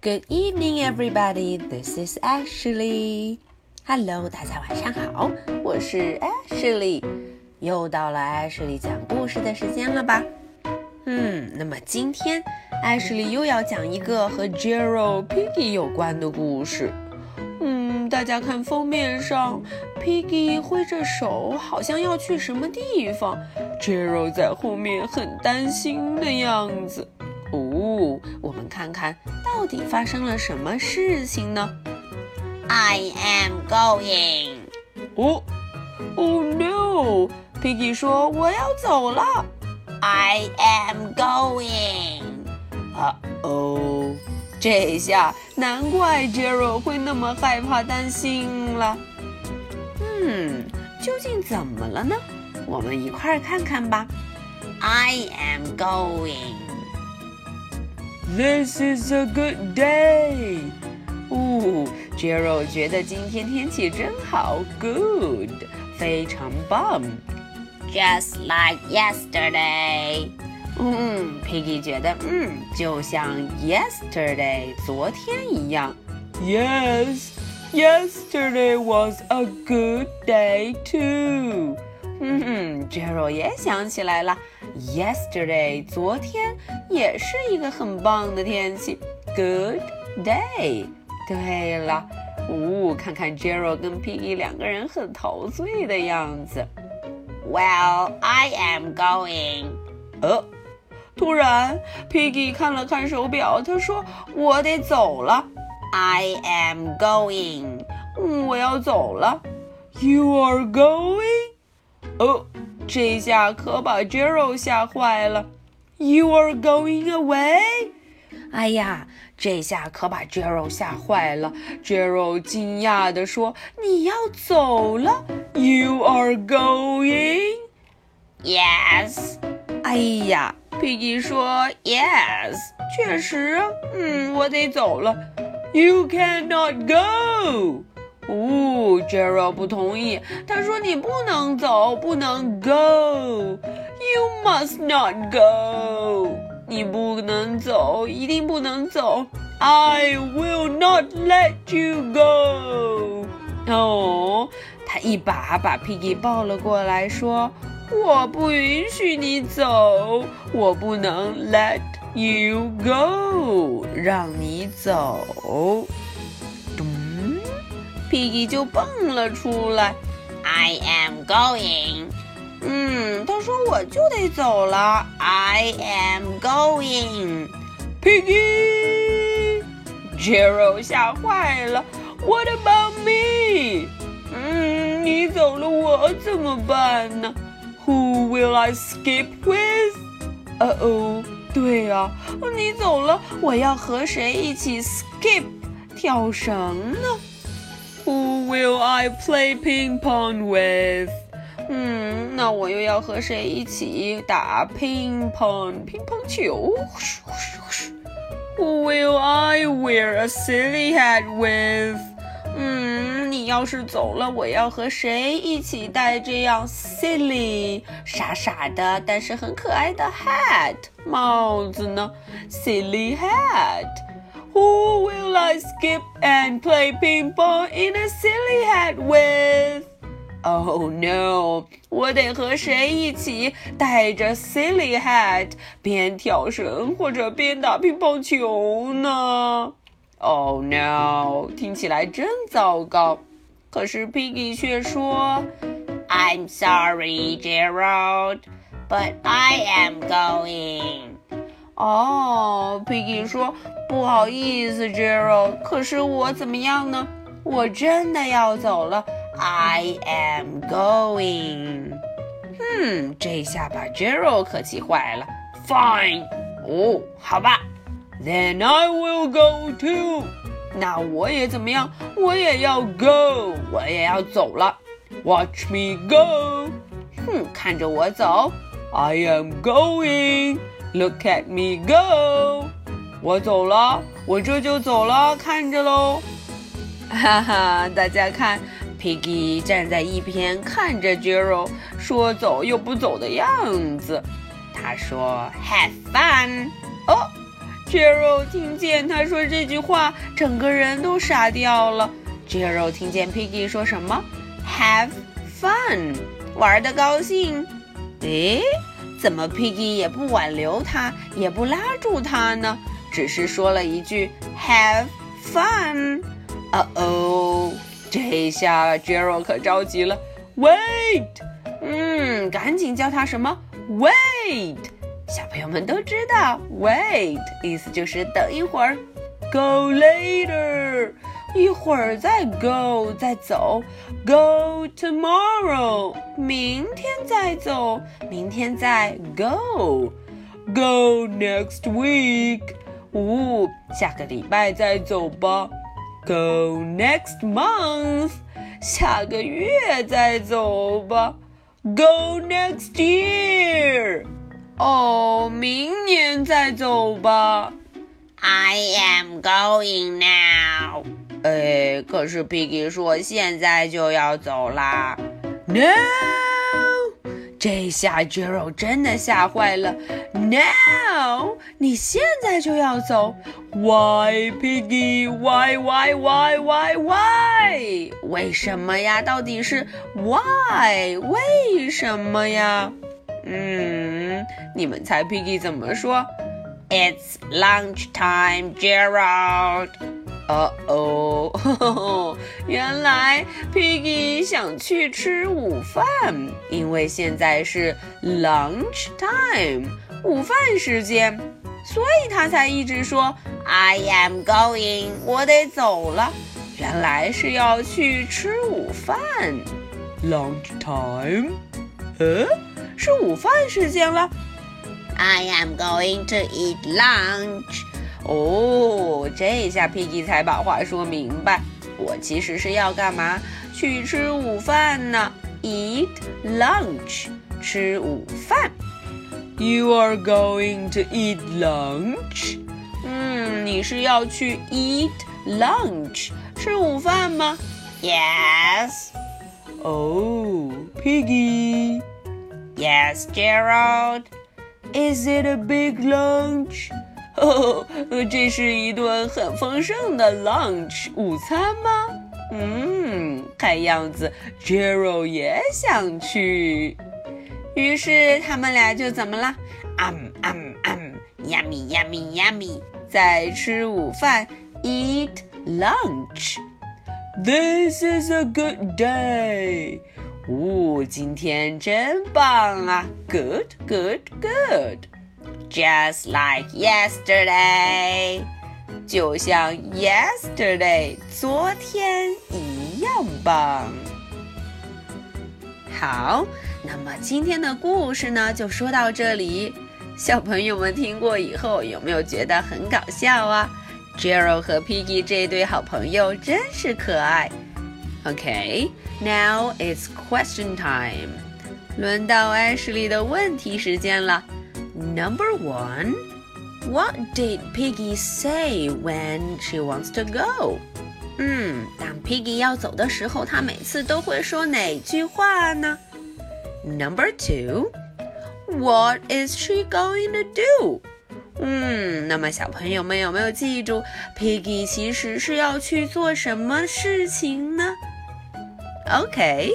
Good evening, everybody. This is Ashley. Hello，大家晚上好，我是 Ashley。又到了 Ashley 讲故事的时间了吧？嗯，那么今天 Ashley 又要讲一个和 Gerald Piggy 有关的故事。嗯，大家看封面上，Piggy 挥着手，好像要去什么地方。Gerald 在后面很担心的样子。哦，我们看看到底发生了什么事情呢？I am going。哦，Oh no！Piggy 说我要走了。I am going。啊哦，这下难怪 Gerald 会那么害怕担心了。嗯，究竟怎么了呢？我们一块儿看看吧。I am going。This is a good day. 哦，Gerald 觉得今天天气真好，good，非常棒。Just like yesterday. 嗯，Piggy 觉得，嗯，就像 yesterday 昨天一样。Yes, yesterday was a good day too. 嗯哼，Gerald 也想起来了 ，Yesterday，昨天也是一个很棒的天气，Good day。对了，呜，看看 Gerald 跟 Piggy 两个人很陶醉的样子。Well, I am going。呃，突然，Piggy 看了看手表，他说：“我得走了。” I am going。我要走了。You are going。哦，这下可把 Gerald 吓坏了。You are going away？哎呀，这下可把 Gerald 吓坏了。Gerald 惊讶地说：“你要走了？You are going？”Yes。哎呀，Piggy 说：“Yes，确实，嗯，我得走了。You cannot go。” 哦，Gerald 不同意。他说：“你不能走，不能 go。You must not go。你不能走，一定不能走。I will not let you go。”哦，他一把把 Piggy 抱了过来，说：“我不允许你走，我不能 let you go，让你走。” Piggy 就蹦了出来。I am going。嗯，他说我就得走了。I am going。Piggy，Gerald 吓坏了。What about me？嗯，你走了我怎么办呢？Who will I skip with？哦哦，对呀，你走了，我要和谁一起 skip 跳绳呢 ？Who will I play ping pong with？嗯，那我又要和谁一起打乒乓乒乓球？Who will I wear a silly hat with？嗯，你要是走了，我要和谁一起戴这样 silly 傻傻的，但是很可爱的 hat 帽子呢？Silly hat。 Who will I skip and play ping pong in a silly hat with? Oh no！我得和谁一起戴着 silly hat 边跳绳或者边打乒乓球呢？Oh no！听起来真糟糕。可是 Piggy 却说：“I'm sorry, Gerald, but I am going.” 哦，Piggy 说：“不好意思，Gerald，可是我怎么样呢？我真的要走了。I am going。”嗯，这下把 Gerald 可气坏了。Fine，哦，好吧。Then I will go too。那我也怎么样？我也要 go，我也要走了。Watch me go。哼，看着我走。I am going。Look at me go！我走了，我这就走了，看着喽。哈哈，大家看，Piggy 站在一边看着 Gerald，说走又不走的样子。他说：“Have fun！” 哦 Gerald 听见他说这句话，整个人都傻掉了。Gerald 听见 Piggy 说什么？Have fun，玩的高兴。诶，怎么 Piggy 也不挽留他，也不拉住他呢？只是说了一句 Have fun。哦哦，这下 Gerald 可着急了。Wait，嗯，赶紧叫他什么？Wait。小朋友们都知道，wait 意思就是等一会儿，go later，一会儿再 go 再走，go tomorrow，明天再走，明天再 go，go next week，呜，下个礼拜再走吧，go next month，下个月再走吧，go next year。哦，明年再走吧。I am going now。哎，可是 Piggy 说现在就要走啦。No！这下 Gerald 真的吓坏了。No！你现在就要走？Why, Piggy？Why, why, why, why, why？为什么呀？到底是 Why？为什么呀？嗯，你们猜 Piggy 怎么说？It's lunch time, Gerald。哦哦，原来 Piggy 想去吃午饭，因为现在是 lunch time，午饭时间，所以他才一直说 I am going，我得走了。原来是要去吃午饭，lunch time。呃？是午饭时间了。I am going to eat lunch。哦，这下 Piggy 才把话说明白。我其实是要干嘛？去吃午饭呢？Eat lunch，吃午饭。You are going to eat lunch？嗯，你是要去 eat lunch，吃午饭吗？Yes。哦，Piggy。Yes, Gerald. Is it a big lunch? 哦，这是一顿很丰盛的 lunch 午餐吗？嗯，看样子 Gerald 也想去。于是他们俩就怎么了？嗯嗯嗯，yummy yummy yummy，在吃午饭，eat lunch。This is a good day. 哦，今天真棒啊！Good, good, good. Just like yesterday，就像 yesterday 昨天一样棒。好，那么今天的故事呢，就说到这里。小朋友们听过以后，有没有觉得很搞笑啊？Gerald 和 Piggy 这对好朋友真是可爱。Okay, now it's question time. 轮到艾什莉的问题时间了。Number one, what did Piggy say when she wants to go? 嗯，当 Piggy 要走的时候，她每次都会说哪句话呢？Number two, what is she going to do? 嗯，那么小朋友们有没有记住，Piggy 其实是要去做什么事情呢 ？Okay,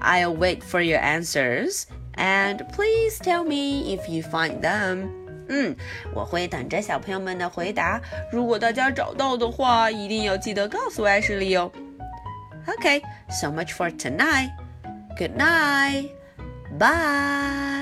I'll wait for your answers, and please tell me if you find them. 嗯，我会等着小朋友们的回答。如果大家找到的话，一定要记得告诉艾什莉哦。Okay, so much for tonight. Good night. Bye.